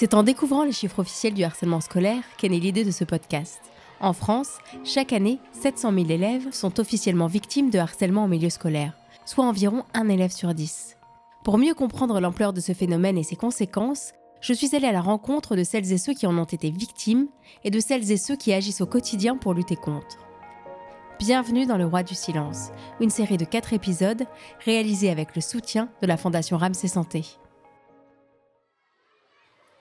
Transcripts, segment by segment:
C'est en découvrant les chiffres officiels du harcèlement scolaire qu'est née l'idée de ce podcast. En France, chaque année, 700 000 élèves sont officiellement victimes de harcèlement en milieu scolaire, soit environ un élève sur dix. Pour mieux comprendre l'ampleur de ce phénomène et ses conséquences, je suis allée à la rencontre de celles et ceux qui en ont été victimes et de celles et ceux qui agissent au quotidien pour lutter contre. Bienvenue dans Le Roi du Silence, une série de quatre épisodes réalisée avec le soutien de la Fondation Ramsey Santé.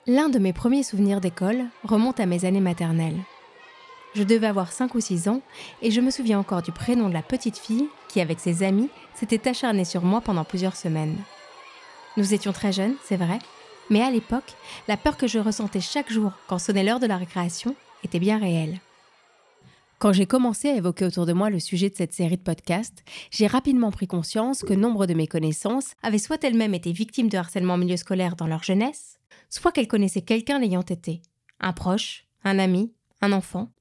L'un de mes premiers souvenirs d'école remonte à mes années maternelles. Je devais avoir 5 ou 6 ans et je me souviens encore du prénom de la petite fille qui, avec ses amis, s'était acharnée sur moi pendant plusieurs semaines. Nous étions très jeunes, c'est vrai, mais à l'époque, la peur que je ressentais chaque jour quand sonnait l'heure de la récréation était bien réelle. Quand j'ai commencé à évoquer autour de moi le sujet de cette série de podcasts, j'ai rapidement pris conscience que nombre de mes connaissances avaient soit elles-mêmes été victimes de harcèlement milieu scolaire dans leur jeunesse, soit qu'elles connaissaient quelqu'un l'ayant été, un proche, un ami, un enfant.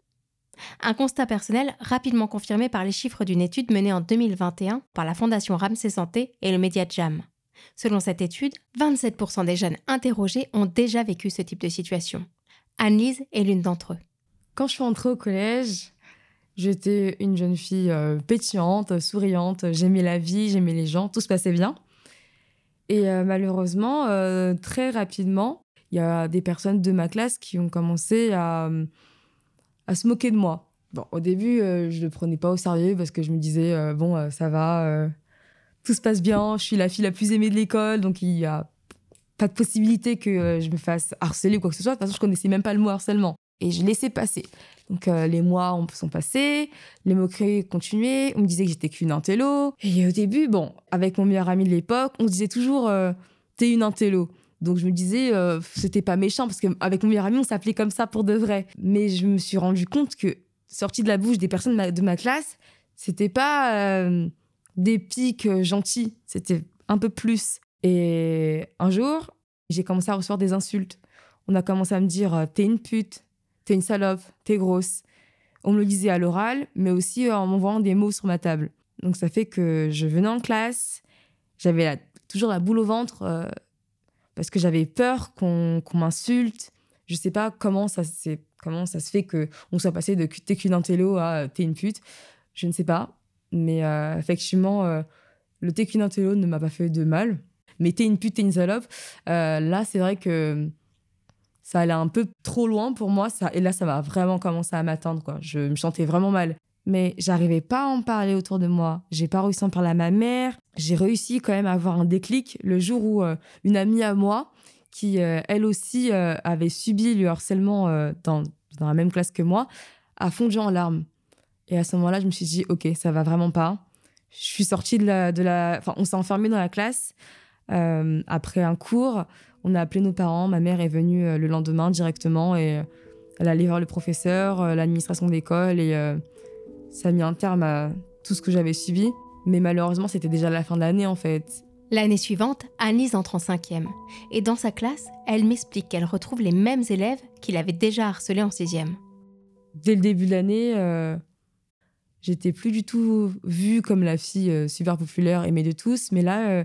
Un constat personnel rapidement confirmé par les chiffres d'une étude menée en 2021 par la Fondation Ramsey Santé et le média Jam. Selon cette étude, 27% des jeunes interrogés ont déjà vécu ce type de situation. Annelise est l'une d'entre eux. Quand je suis entrée au collège, J'étais une jeune fille euh, pétillante, souriante, j'aimais la vie, j'aimais les gens, tout se passait bien. Et euh, malheureusement, euh, très rapidement, il y a des personnes de ma classe qui ont commencé à, à se moquer de moi. Bon, au début, je ne le prenais pas au sérieux parce que je me disais, bon, ça va, tout se passe bien, je suis la fille la plus aimée de l'école, donc il n'y a pas de possibilité que je me fasse harceler ou quoi que ce soit. De toute façon, je connaissais même pas le mot harcèlement. Et je laissais passer. Donc euh, les mois sont passés, les moqueries continuaient, on me disait que j'étais qu'une intello. Et au début, bon, avec mon meilleur ami de l'époque, on disait toujours euh, t'es une intello. Donc je me disais euh, c'était pas méchant parce qu'avec mon meilleur ami on s'appelait comme ça pour de vrai. Mais je me suis rendu compte que sorti de la bouche des personnes de ma, classe, c'était pas des pics gentils, c'était un peu plus. Et un jour, j'ai commencé à recevoir des insultes. On a commencé à me dire t'es une pute, t'es une salope, t'es grosse. On me le disait à l'oral, mais aussi euh, en m'envoyant des mots sur ma table. Donc ça fait que je venais en classe, j'avais toujours la boule au ventre euh, parce que j'avais peur qu'on m'insulte. Je sais pas comment ça, se fait qu'on soit passé de t'es qu'une à t'es une pute. Je ne sais pas. Mais euh, effectivement, le t'es qu'une ne m'a pas fait de mal. Mais t'es une pute, t'es une salope. là, c'est vrai que ça allait un peu trop loin pour moi. Ça, et là, ça m'a vraiment commencé à m'atteindre. Quoi. Je me sentais vraiment mal. Mais j'arrivais pas à en parler autour de moi. J'ai pas réussi à en parler à ma mère. J'ai réussi quand même à avoir un déclic le jour où euh, une amie à moi, qui euh, elle aussi euh, avait subi le harcèlement dans, dans la même classe que moi, a fondu en larmes. Et à ce moment-là, je me suis dit, ok, ça va vraiment pas. Je suis sortie de la, de la, enfin, on s'est enfermé dans la classe après un cours. On a appelé nos parents. Ma mère est venue euh, le lendemain directement et euh, elle a allé voir le professeur, euh, l'administration de l'école et ça a mis un terme à tout ce que j'avais subi. Mais malheureusement, c'était déjà la fin de l'année en fait. L'année suivante, Anise entre en cinquième. Et dans sa classe, elle m'explique qu'elle retrouve les mêmes élèves qu'il avait déjà harcelés en sixième. Dès le début de l'année, j'étais plus du tout vue comme la fille super populaire, aimée de tous. Mais là, euh,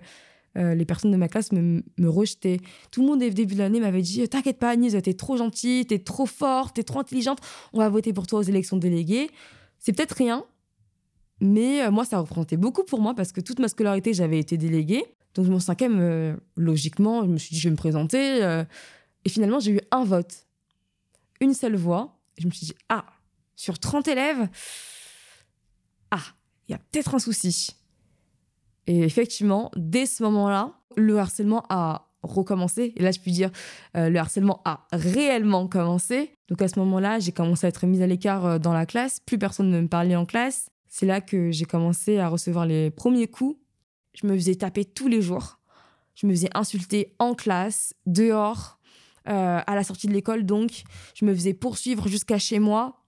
les personnes de ma classe me, rejetaient. Tout le monde, au début de l'année, m'avait dit T'inquiète pas, Agnès, t'es trop gentille, t'es trop forte, t'es trop intelligente, on va voter pour toi aux élections déléguées. C'est peut-être rien, mais euh, moi, ça représentait beaucoup pour moi parce que toute ma scolarité, j'avais été déléguée. Donc, mon cinquième, euh, logiquement, je me suis dit Je vais me présenter. et finalement, j'ai eu un vote, une seule voix. Je me suis dit Ah, sur 30 élèves, ah, il y a peut-être un souci. Et effectivement, dès ce moment-là, le harcèlement a recommencé. Et là, je puis dire, euh, le harcèlement a réellement commencé. Donc à ce moment-là, j'ai commencé à être mise à l'écart euh, dans la classe. Plus personne ne me parlait en classe. C'est là que j'ai commencé à recevoir les premiers coups. Je me faisais taper tous les jours. Je me faisais insulter en classe, dehors, euh, à la sortie de l'école. Donc, je me faisais poursuivre jusqu'à chez moi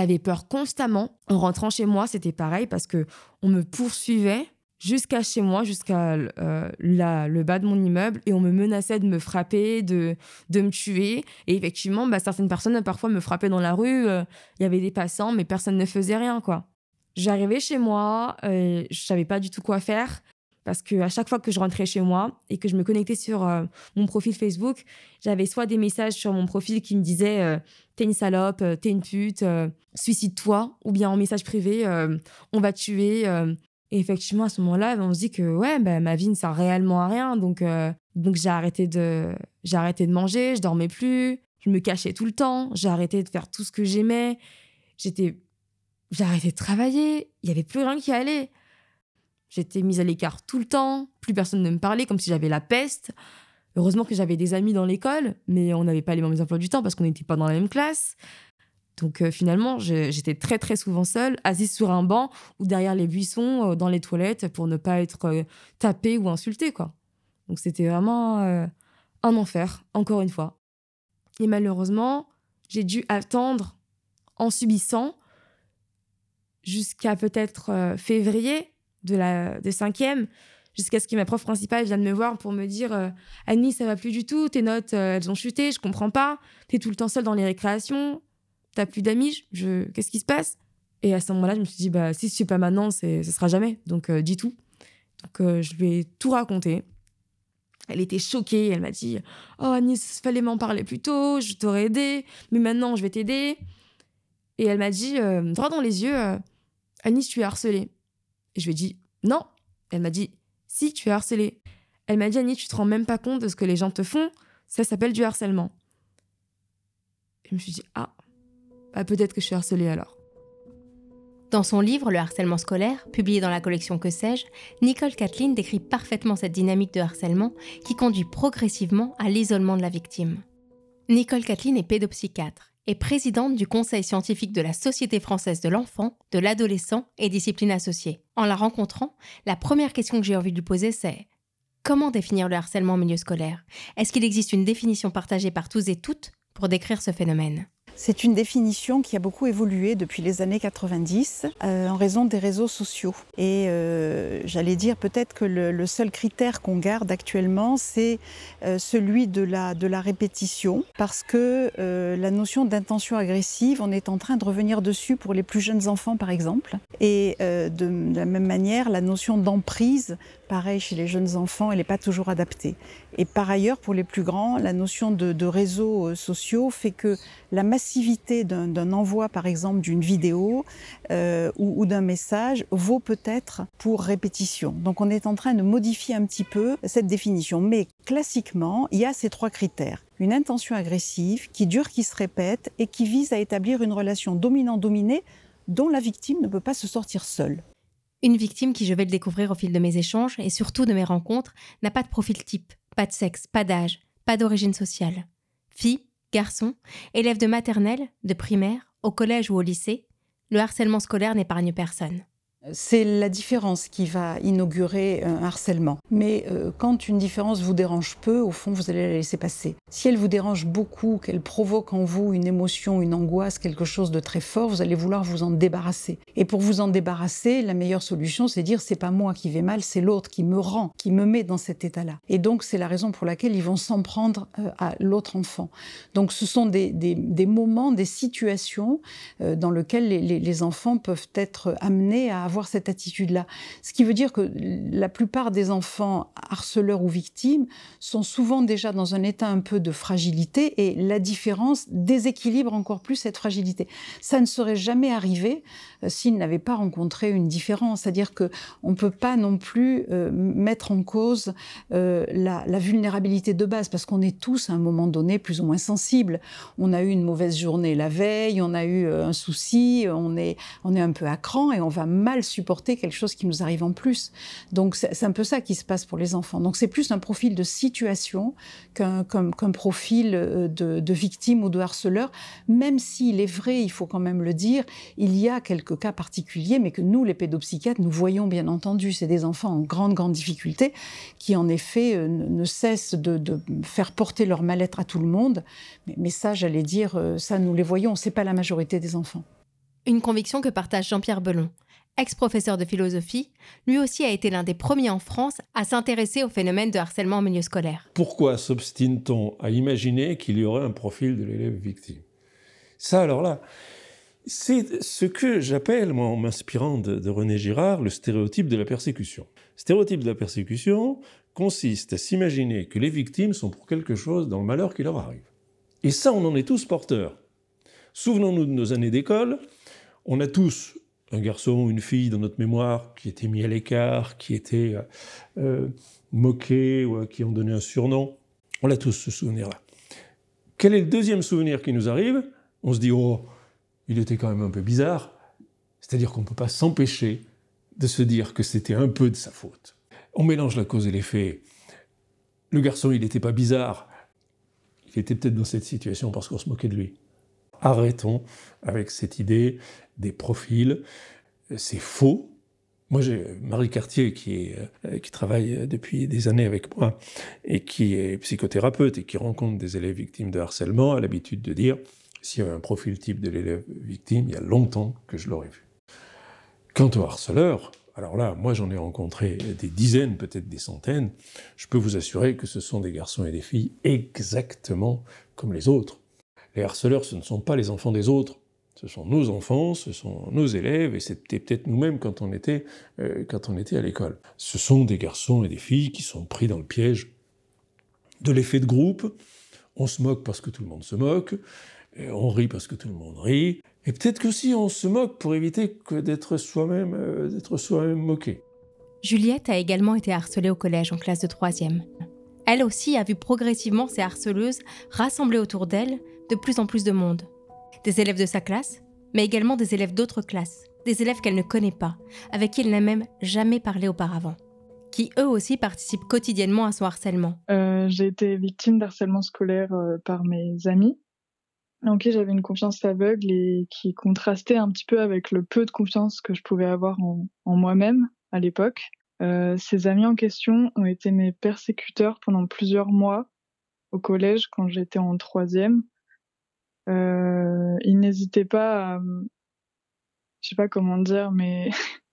j'avais peur constamment. En rentrant chez moi, c'était pareil parce que on me poursuivait jusqu'à chez moi, jusqu'à euh, le bas de mon immeuble, et on me menaçait de me frapper, de, de me tuer. Et effectivement, bah, certaines personnes parfois me frappaient dans la rue. Euh, il y avait des passants, mais personne ne faisait rien, quoi. J'arrivais chez moi, euh, je savais pas du tout quoi faire parce que à chaque fois que je rentrais chez moi et que je me connectais sur euh, mon profil Facebook, j'avais soit des messages sur mon profil qui me disaient euh, t'es une salope, euh, t'es une pute, suicide-toi, ou bien en message privé on va te tuer. Et effectivement, à ce moment-là, on se dit que ouais, bah, ma vie ne sert réellement à rien. Donc, donc j'ai arrêté de j'ai arrêté de manger, je dormais plus, je me cachais tout le temps, j'ai arrêté de faire tout ce que j'aimais. J'étais j'ai arrêté de travailler, il y avait plus rien qui allait. J'étais mise à l'écart tout le temps, plus personne ne me parlait, comme si j'avais la peste. Heureusement que j'avais des amis dans l'école, mais on n'avait pas les mêmes emplois du temps parce qu'on n'était pas dans la même classe. Donc euh, finalement, j'étais très très souvent seule, assise sur un banc ou derrière les buissons, euh, dans les toilettes, pour ne pas être euh, tapée ou insultée. Quoi. Donc c'était vraiment un enfer, encore une fois. Et malheureusement, j'ai dû attendre en subissant jusqu'à peut-être février de la de cinquième jusqu'à ce que ma prof principale vienne me voir pour me dire euh, Annie ça va plus du tout tes notes euh, elles ont chuté je comprends pas t'es tout le temps seule dans les récréations t'as plus d'amis je qu'est-ce qui se passe? Et à ce moment-là je me suis dit bah si c'est pas maintenant c'est ce sera jamais donc euh, dis tout. Donc je lui ai tout raconté. Elle était choquée elle m'a dit oh Annie fallait m'en parler plus tôt je t'aurais aidé mais maintenant je vais t'aider et elle m'a dit droit dans les yeux Annie tu es harcelée et je lui ai dit non. Elle m'a dit si, tu es harcelée. Elle m'a dit Annie, tu te rends même pas compte de ce que les gens te font. Ça s'appelle du harcèlement. je me suis dit ah, bah, peut-être que je suis harcelée alors. Dans son livre Le harcèlement scolaire, publié dans la collection Que sais-je, Nicole Kathleen décrit parfaitement cette dynamique de harcèlement qui conduit progressivement à l'isolement de la victime. Nicole Kathleen est pédopsychiatre est présidente du Conseil scientifique de la Société française de l'enfant, de l'adolescent et disciplines associées. En la rencontrant, la première question que j'ai envie de lui poser, c'est Comment définir le harcèlement en milieu scolaire? Est-ce qu'il existe une définition partagée par tous et toutes pour décrire ce phénomène? C'est une définition qui a beaucoup évolué depuis les années 90 euh, en raison des réseaux sociaux. Et euh, j'allais dire peut-être que le, seul critère qu'on garde actuellement, c'est euh, celui de la, de la répétition, parce que la notion d'intention agressive, on est en train de revenir dessus pour les plus jeunes enfants, par exemple. Et de, la même manière, la notion d'emprise, pareil chez les jeunes enfants, elle n'est pas toujours adaptée. Et par ailleurs, pour les plus grands, la notion de, réseaux sociaux fait que la massivité d'un envoi, par exemple, d'une vidéo euh, ou, d'un message vaut peut-être pour répétition. Donc on est en train de modifier un petit peu cette définition. Mais classiquement, il y a ces trois critères. Une intention agressive qui dure, qui se répète et qui vise à établir une relation dominant-dominée dont la victime ne peut pas se sortir seule. Une victime qui, je vais le découvrir au fil de mes échanges et surtout de mes rencontres, n'a pas de profil type, pas de sexe, pas d'âge, pas d'origine sociale. Fille, garçon, élève de maternelle, de primaire, au collège ou au lycée, le harcèlement scolaire n'épargne personne. C'est la différence qui va inaugurer un harcèlement. Mais euh, quand une différence vous dérange peu, au fond, vous allez la laisser passer. Si elle vous dérange beaucoup, qu'elle provoque en vous une émotion, une angoisse, quelque chose de très fort, vous allez vouloir vous en débarrasser. Et pour vous en débarrasser, la meilleure solution, c'est dire c'est pas moi qui vais mal, c'est l'autre qui me rend, qui me met dans cet état-là. Et donc c'est la raison pour laquelle ils vont s'en prendre euh, à l'autre enfant. Donc ce sont des, moments, des situations euh, dans lesquelles les, les enfants peuvent être amenés à avoir cette attitude-là. Ce qui veut dire que la plupart des enfants harceleurs ou victimes sont souvent déjà dans un état un peu de fragilité et la différence déséquilibre encore plus cette fragilité. Ça ne serait jamais arrivé euh, s'ils n'avaient pas rencontré une différence. C'est-à-dire que on peut pas non plus euh, mettre en cause euh, la, vulnérabilité de base parce qu'on est tous à un moment donné plus ou moins sensibles. On a eu une mauvaise journée la veille, on a eu un souci, on est on est un peu à cran et on va mal supporter quelque chose qui nous arrive en plus. Donc c'est un peu ça qui se passe pour les enfants. Donc c'est plus un profil de situation qu'un profil euh, de, victime ou de harceleur, même s'il est vrai, il faut quand même le dire, il y a quelques cas particuliers, mais que nous, les pédopsychiatres, nous voyons bien entendu. C'est des enfants en grande, grande difficulté qui, en effet, euh, ne cessent de, faire porter leur mal-être à tout le monde. Mais, ça, j'allais dire, euh, ça, nous les voyons. C'est pas la majorité des enfants. Une conviction que partage Jean-Pierre Belon ex-professeur de philosophie, lui aussi a été l'un des premiers en France à s'intéresser au phénomène de harcèlement en milieu scolaire. Pourquoi s'obstine-t-on à imaginer qu'il y aurait un profil de l'élève victime? Ça, alors là, c'est ce que j'appelle, moi, en m'inspirant de, René Girard, le stéréotype de la persécution. Stéréotype de la persécution consiste à s'imaginer que les victimes sont pour quelque chose dans le malheur qui leur arrive. Et ça, on en est tous porteurs. Souvenons-nous de nos années d'école. On a tous un garçon ou une fille dans notre mémoire qui était mis à l'écart, qui était euh, euh, moqué ou qui ont donné un surnom. On a tous ce souvenir-là. Quel est le deuxième souvenir qui nous arrive? On se dit, oh, il était quand même un peu bizarre. C'est-à-dire qu'on ne peut pas s'empêcher de se dire que c'était un peu de sa faute. On mélange la cause et l'effet. Le garçon, il n'était pas bizarre. Il était peut-être dans cette situation parce qu'on se moquait de lui. Arrêtons avec cette idée des profils. C'est faux. Moi, j'ai Marie Cartier qui, euh, qui travaille depuis des années avec moi et qui est psychothérapeute et qui rencontre des élèves victimes de harcèlement, a l'habitude de dire s'il y avait un profil type de l'élève victime, il y a longtemps que je l'aurais vu. Quant au harceleur, alors là, moi j'en ai rencontré des dizaines, peut-être des centaines, je peux vous assurer que ce sont des garçons et des filles exactement comme les autres. Les harceleurs, ce ne sont pas les enfants des autres, ce sont nos enfants, ce sont nos élèves, et c'était peut-être nous-mêmes quand, on était, euh, quand on était à l'école. Ce sont des garçons et des filles qui sont pris dans le piège de l'effet de groupe. On se moque parce que tout le monde se moque, on rit parce que tout le monde rit, et peut-être qu'aussi on se moque pour éviter que d'être soi-même, euh, d'être soi-même moqué. Juliette a également été harcelée au collège en classe de troisième. Elle aussi a vu progressivement ces harceleuses rassembler autour d'elle de plus en plus de monde. Des élèves de sa classe, mais également des élèves d'autres classes, des élèves qu'elle ne connaît pas, avec qui elle n'a même jamais parlé auparavant, qui eux aussi participent quotidiennement à son harcèlement. Euh, j'ai été victime d'harcèlement scolaire euh, par mes amis. En qui j'avais une confiance aveugle et qui contrastait un petit peu avec le peu de confiance que je pouvais avoir en, moi-même à l'époque. Euh, ces amis en question ont été mes persécuteurs pendant plusieurs mois au collège quand j'étais en troisième. Euh, ils n'hésitaient pas à, je sais pas comment dire, mais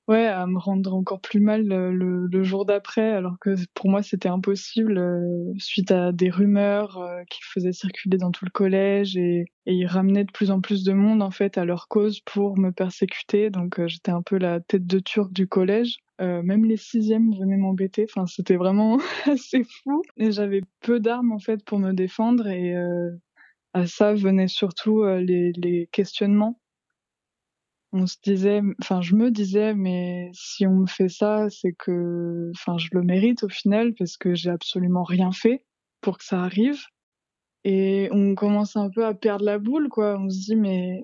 ouais, à me rendre encore plus mal le, le, jour d'après, alors que pour moi c'était impossible euh, suite à des rumeurs euh, qu'ils faisaient circuler dans tout le collège et, ils ramenaient de plus en plus de monde en fait à leur cause pour me persécuter. Donc euh, j'étais un peu la tête de turc du collège. même les sixièmes venaient m'embêter. Enfin, c'était vraiment assez fou. Et j'avais peu d'armes en fait pour me défendre et à ça venaient surtout les questionnements on se disait, enfin, je me disais, mais si on me fait ça, c'est que, enfin, je le mérite au final parce que j'ai absolument rien fait pour que ça arrive. Et on commence un peu à perdre la boule, quoi. On se dit, mais,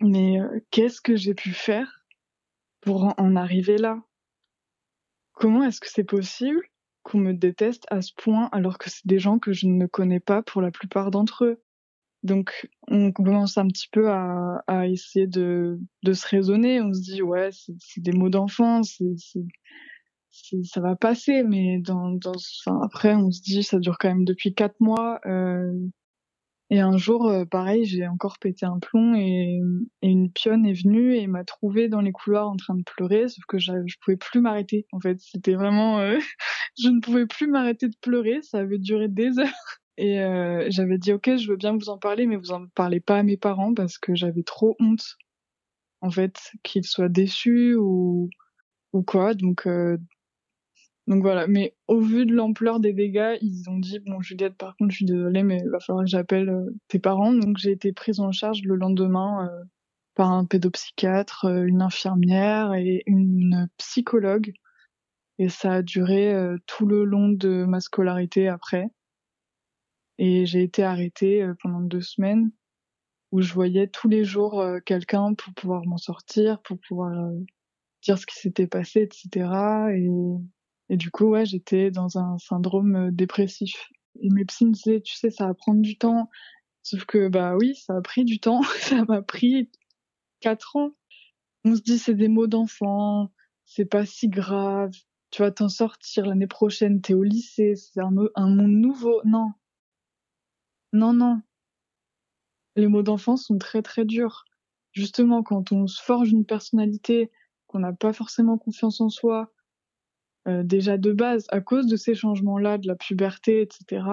mais euh, qu'est-ce que j'ai pu faire pour en arriver là? Comment est-ce que c'est possible qu'on me déteste à ce point alors que c'est des gens que je ne connais pas pour la plupart d'entre eux? Donc, on commence un petit peu à, à essayer de, se raisonner. On se dit, ouais, c'est des mots d'enfant, ça va passer. Mais dans, après, on se dit, ça dure quand même depuis quatre mois. Euh, et un jour, euh, pareil, j'ai encore pété un plomb et, une pionne est venue et m'a trouvé dans les couloirs en train de pleurer, sauf que je pouvais plus m'arrêter. En fait, c'était vraiment, euh, je ne pouvais plus m'arrêter de pleurer. Ça avait duré des heures. Et euh, j'avais dit ok, je veux bien vous en parler, mais vous en parlez pas à mes parents parce que j'avais trop honte, en fait, qu'ils soient déçus ou ou quoi. Donc euh, donc voilà. Mais au vu de l'ampleur des dégâts, ils ont dit bon Juliette, par contre, je suis désolée, mais il va falloir que j'appelle euh, tes parents. Donc j'ai été prise en charge le lendemain par un pédopsychiatre, une infirmière et une psychologue. Et ça a duré tout le long de ma scolarité après. Et j'ai été arrêtée euh, pendant deux semaines où je voyais tous les jours euh, quelqu'un pour pouvoir m'en sortir, pour pouvoir euh, dire ce qui s'était passé, etc. Et, et du coup, ouais, j'étais dans un syndrome dépressif. Et mes psys me disaient, tu sais, ça va prendre du temps. Sauf que, bah oui, ça a pris du temps. ça m'a pris quatre ans. On se dit, c'est des mots d'enfant, c'est pas si grave. Tu vas t'en sortir l'année prochaine, t'es au lycée, c'est un, un monde nouveau. Non, non, non. Les mots d'enfant sont très très durs. Justement, quand on se forge une personnalité, qu'on n'a pas forcément confiance en soi, euh, déjà de base, à cause de ces changements-là, de la puberté, etc.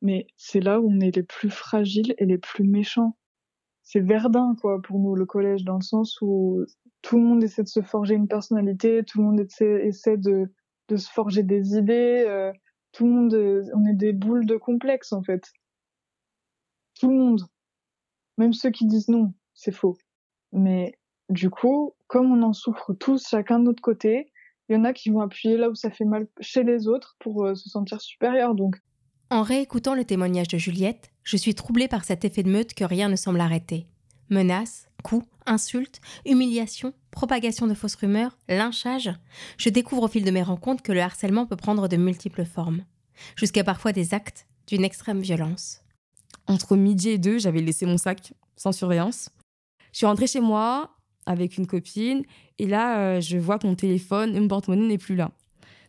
Mais c'est là où on est les plus fragiles et les plus méchants. C'est Verdun, quoi, pour nous, le collège, dans le sens où tout le monde essaie de se forger une personnalité, tout le monde essaie, essaie de, de se forger des idées. Euh, tout le monde, on est des boules de complexe en fait. Tout le monde, même ceux qui disent non, c'est faux. Mais du coup, comme on en souffre tous, chacun de notre côté, il y en a qui vont appuyer là où ça fait mal chez les autres pour euh, se sentir supérieur. Donc, en réécoutant le témoignage de Juliette, je suis troublée par cet effet de meute que rien ne semble arrêter. Menaces, coups, insultes, humiliations, propagation de fausses rumeurs, lynchage. Je découvre au fil de mes rencontres que le harcèlement peut prendre de multiples formes, jusqu'à parfois des actes d'une extrême violence. Entre midi et deux, j'avais laissé mon sac sans surveillance. Je suis rentrée chez moi avec une copine et là, euh, je vois que mon téléphone et mon porte-monnaie n'est plus là,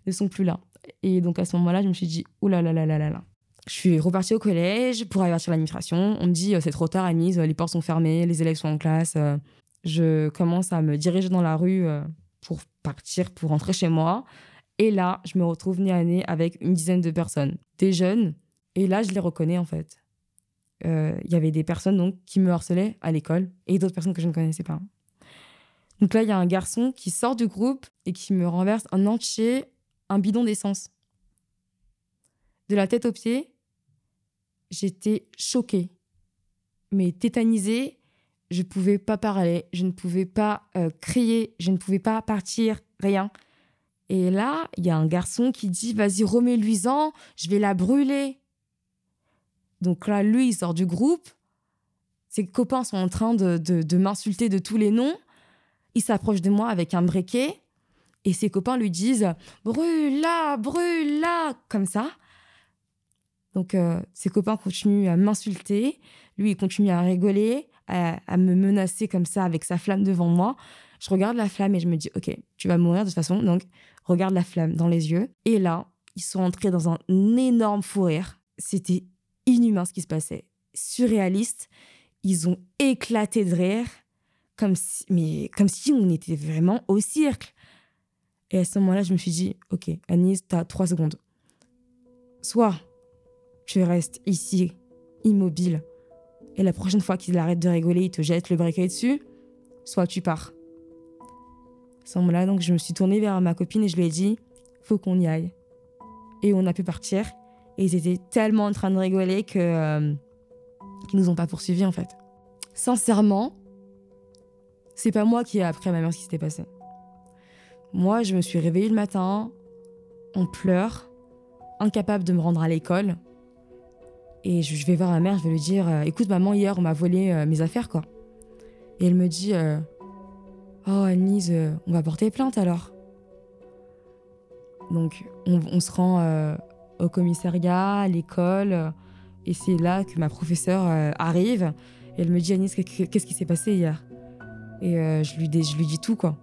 ne sont plus là. Et donc à ce moment-là, je me suis dit, oulala, là là là là. Je suis repartie au collège pour avertir l'administration. On me dit, euh, c'est trop tard, Anise, les portes sont fermées, les élèves sont en classe. Euh. Je commence à me diriger dans la rue pour partir, pour rentrer chez moi. Et là, je me retrouve nez à nez avec une dizaine de personnes, des jeunes. Et là, je les reconnais en fait. Il y avait des personnes donc qui me harcelaient à l'école et d'autres personnes que je ne connaissais pas. Donc là, il y a un garçon qui sort du groupe et qui me renverse un entier, un bidon d'essence. De la tête aux pieds, j'étais choquée, mais tétanisée. Je ne pouvais pas parler, je ne pouvais pas euh, crier, je ne pouvais pas partir, rien. Et là, il y a un garçon qui dit Vas-y, remets-lui-en, je vais la brûler. Donc là, lui, il sort du groupe. Ses copains sont en train de, m'insulter de tous les noms. Il s'approche de moi avec un briquet et ses copains lui disent brûle-la, brûle-la, comme ça. Donc euh, ses copains continuent à m'insulter, lui il continue à rigoler, à, me menacer comme ça avec sa flamme devant moi. Je regarde la flamme et je me dis ok, tu vas mourir de toute façon, donc regarde la flamme dans les yeux. Et là, ils sont entrés dans un énorme fou rire. C'était inhumain ce qui se passait, surréaliste. Ils ont éclaté de rire comme si, mais comme si on était vraiment au cirque. Et à ce moment-là, je me suis dit, ok, Agnès, t'as trois secondes. Soit tu restes ici, immobile, et la prochaine fois qu'il arrête de rigoler, il te jette le briquet dessus, soit tu pars. À ce moment-là, donc, je me suis tournée vers ma copine et je lui ai dit, faut qu'on y aille. Et on a pu partir. Et ils étaient tellement en train de rigoler que euh, nous ont pas poursuivis en fait. Sincèrement, c'est pas moi qui ai appris à ma mère ce qui s'était passé. Moi, je me suis réveillée le matin, en pleurs, incapable de me rendre à l'école. Et je vais voir ma mère, je vais lui dire euh, Écoute, maman, hier, on m'a volé euh, mes affaires, quoi. Et elle me dit euh, Oh, Anise, on va porter plainte alors. Donc, on, se rend au commissariat, à l'école. et c'est là que ma professeure arrive. Et elle me dit Anise, qu'est-ce qui s'est passé hier? Et euh, je, lui je lui dis tout, quoi.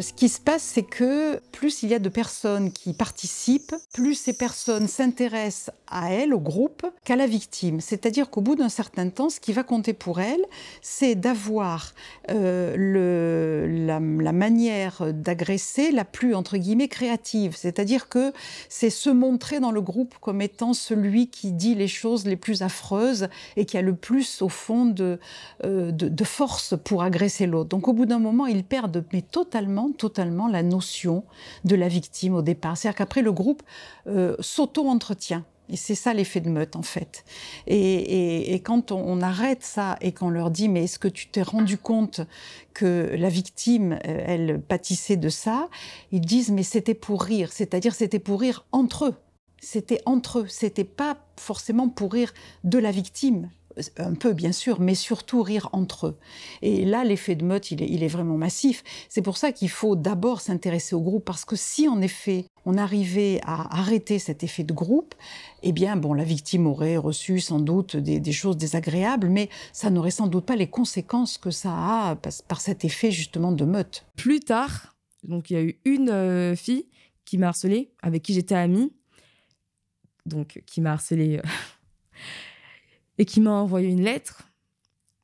Ce qui se passe, c'est que plus il y a de personnes qui participent, plus ces personnes s'intéressent à elle, au groupe, qu'à la victime. C'est-à-dire qu'au bout d'un certain temps, ce qui va compter pour elle, c'est d'avoir euh, la, manière d'agresser la plus, entre guillemets, créative. C'est-à-dire que c'est se montrer dans le groupe comme étant celui qui dit les choses les plus affreuses et qui a le plus, au fond, de, euh, de force pour agresser l'autre. Donc au bout d'un moment, ils perdent mais totalement totalement la notion de la victime au départ. C'est-à-dire qu'après, le groupe euh, s'auto-entretient. Et c'est ça l'effet de meute, en fait. Et, quand on, arrête ça et qu'on leur dit, mais est-ce que tu t'es rendu compte que la victime, euh, elle pâtissait de ça? Ils disent, mais c'était pour rire. C'est-à-dire, c'était pour rire entre eux. C'était entre eux. C'était pas forcément pour rire de la victime un peu bien sûr, mais surtout rire entre eux. Et là, l'effet de meute, il est, il est vraiment massif. C'est pour ça qu'il faut d'abord s'intéresser au groupe, parce que si en effet on arrivait à arrêter cet effet de groupe, eh bien, bon, la victime aurait reçu sans doute des, choses désagréables, mais ça n'aurait sans doute pas les conséquences que ça a par, cet effet justement de meute. Plus tard, donc il y a eu une euh, fille qui m'a harcelée, avec qui j'étais amie, donc qui m'a harcelée. Et qui m'a envoyé une lettre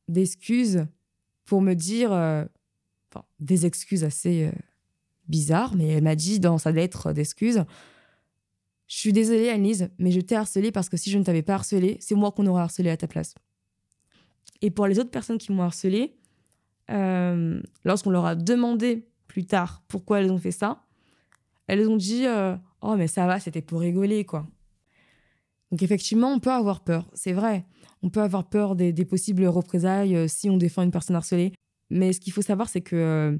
d'excuses pour me dire, euh, enfin, des excuses assez euh, bizarres, mais elle m'a dit dans sa lettre d'excuses, je suis désolée Annelise, mais je t'ai harcelée parce que si je ne t'avais pas harcelée, c'est moi qu'on aurait harcelé à ta place. Et pour les autres personnes qui m'ont harcelée, euh, lorsqu'on leur a demandé plus tard pourquoi elles ont fait ça, elles ont dit Oh, mais ça va, c'était pour rigoler, quoi. Donc, effectivement, on peut avoir peur, c'est vrai. On peut avoir peur des, possibles représailles euh, si on défend une personne harcelée. Mais ce qu'il faut savoir, c'est que euh,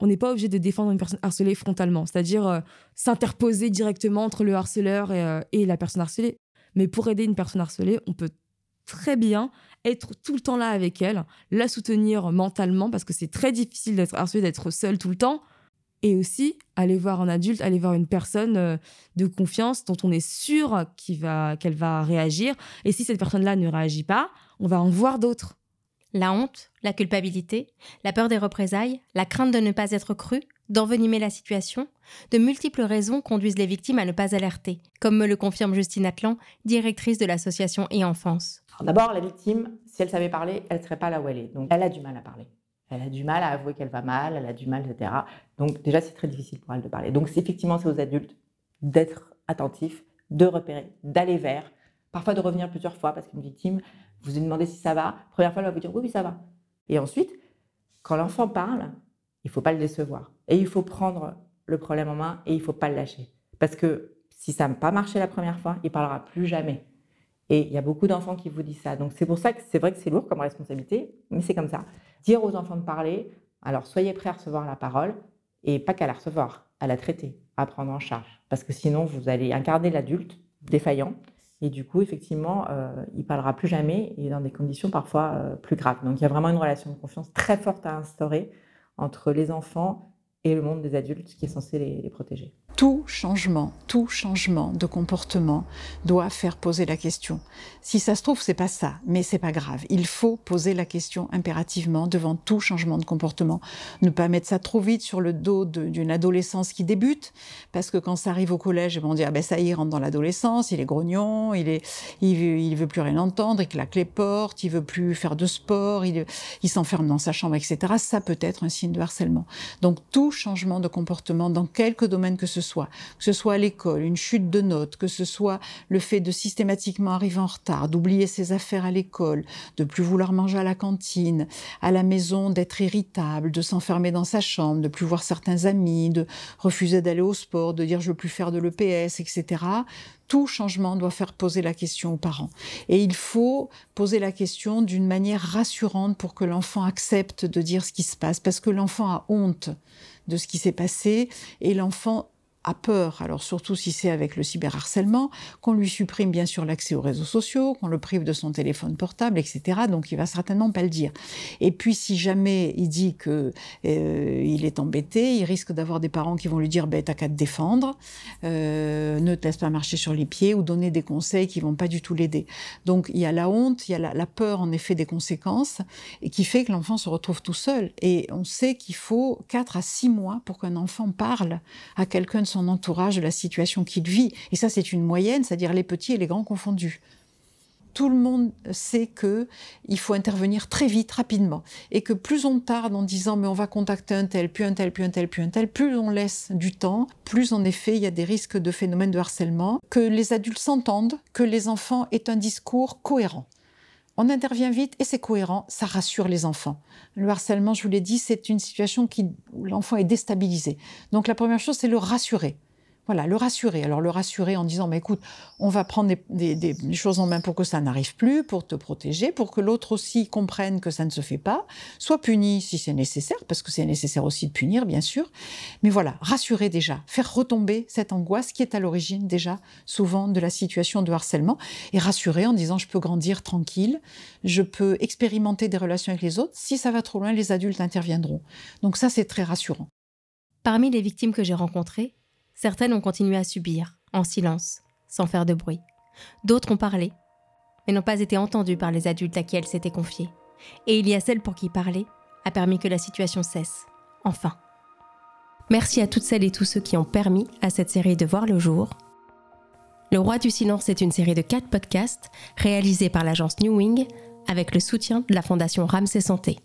on n'est pas obligé de défendre une personne harcelée frontalement, c'est-à-dire s'interposer directement entre le harceleur et, et la personne harcelée. Mais pour aider une personne harcelée, on peut très bien être tout le temps là avec elle, la soutenir mentalement parce que c'est très difficile d'être harcelé, d'être seul tout le temps. Et aussi aller voir un adulte, aller voir une personne euh, de confiance dont on est sûr qu'elle va, réagir. Et si cette personne-là ne réagit pas, on va en voir d'autres. La honte, la culpabilité, la peur des représailles, la crainte de ne pas être cru, d'envenimer la situation, de multiples raisons conduisent les victimes à ne pas alerter, comme me le confirme Justine Atlan, directrice de l'association e-enfance. D'abord, la victime, si elle savait parler, elle ne serait pas là où elle est. Donc, elle a du mal à parler. Elle a du mal à avouer qu'elle va mal, elle a du mal, etc. Donc, déjà, c'est très difficile pour elle de parler. Donc, effectivement, c'est aux adultes d'être attentifs, de repérer, d'aller vers, parfois de revenir plusieurs fois, parce qu'une victime, vous lui demandez si ça va. Première fois, elle va vous dire oui, oui, ça va. Et ensuite, quand l'enfant parle, il ne faut pas le décevoir. Et il faut prendre le problème en main et il ne faut pas le lâcher. Parce que si ça n'a pas marché la première fois, il ne parlera plus jamais. Et il y a beaucoup d'enfants qui vous disent ça. Donc c'est pour ça que c'est vrai que c'est lourd comme responsabilité, mais c'est comme ça. Dire aux enfants de parler, alors soyez prêts à recevoir la parole et pas qu'à la recevoir, à la traiter, à prendre en charge. Parce que sinon, vous allez incarner l'adulte défaillant. Et du coup, effectivement, euh, il parlera plus jamais et dans des conditions parfois euh, plus graves. Donc il y a vraiment une relation de confiance très forte à instaurer entre les enfants et le monde des adultes qui est censé les protéger tout changement, tout changement de comportement doit faire poser la question. Si ça se trouve, c'est pas ça, mais c'est pas grave. Il faut poser la question impérativement devant tout changement de comportement. Ne pas mettre ça trop vite sur le dos d'une adolescence qui débute, parce que quand ça arrive au collège, on dit ah ben ça y rentre dans l'adolescence, il est grognon, il est, il veut, il veut plus rien entendre, il claque les portes, il veut plus faire de sport, il, s'enferme dans sa chambre, etc. Ça peut être un signe de harcèlement. Donc tout changement de comportement dans quelque domaine que ce que ce soit à l'école, une chute de notes, que ce soit le fait de systématiquement arriver en retard, d'oublier ses affaires à l'école, de plus vouloir manger à la cantine, à la maison d'être irritable, de s'enfermer dans sa chambre, de plus voir certains amis, de refuser d'aller au sport, de dire je veux plus faire de l'EPS, etc. Tout changement doit faire poser la question aux parents. Et il faut poser la question d'une manière rassurante pour que l'enfant accepte de dire ce qui se passe, parce que l'enfant a honte de ce qui s'est passé et l'enfant a peur, alors surtout si c'est avec le cyberharcèlement, qu'on lui supprime bien sûr l'accès aux réseaux sociaux, qu'on le prive de son téléphone portable, etc. Donc il va certainement pas le dire. Et puis si jamais il dit que euh, il est embêté, il risque d'avoir des parents qui vont lui dire ben t'as qu'à te défendre, euh, ne te laisse pas marcher sur les pieds ou donner des conseils qui vont pas du tout l'aider. Donc il y a la honte, il y a la, peur en effet des conséquences et qui fait que l'enfant se retrouve tout seul. Et on sait qu'il faut 4 à 6 mois pour qu'un enfant parle à quelqu'un de son entourage, de la situation qu'il vit. Et ça, c'est une moyenne, c'est-à-dire les petits et les grands confondus tout le monde sait que il faut intervenir très vite, rapidement, et que plus on tarde en disant mais on va contacter un tel, puis un tel, puis un tel, puis un tel, plus on laisse du temps, plus en effet il y a des risques de phénomènes de harcèlement, que les adultes s'entendent, que les enfants aient un discours cohérent. On intervient vite et c'est cohérent, ça rassure les enfants. Le harcèlement, je vous l'ai dit, c'est une situation qui, où l'enfant est déstabilisé. Donc la première chose, c'est le rassurer. Voilà, le rassurer. Alors le rassurer en disant, mais écoute, on va prendre des, choses en main pour que ça n'arrive plus, pour te protéger, pour que l'autre aussi comprenne que ça ne se fait pas, soit puni si c'est nécessaire, parce que c'est nécessaire aussi de punir, bien sûr. Mais voilà, rassurer déjà, faire retomber cette angoisse qui est à l'origine déjà souvent de la situation de harcèlement, et rassurer en disant, je peux grandir tranquille, je peux expérimenter des relations avec les autres. Si ça va trop loin, les adultes interviendront. Donc ça, c'est très rassurant. Parmi les victimes que j'ai rencontrées, Certaines ont continué à subir, en silence, sans faire de bruit. D'autres ont parlé, mais n'ont pas été entendues par les adultes à qui elles s'étaient confiées. Et il y a celles pour qui parler a permis que la situation cesse. Enfin. Merci à toutes celles et tous ceux qui ont permis à cette série de voir le jour. Le Roi du Silence est une série de quatre podcasts réalisés par l'agence New Wing avec le soutien de la Fondation Ramsey Santé.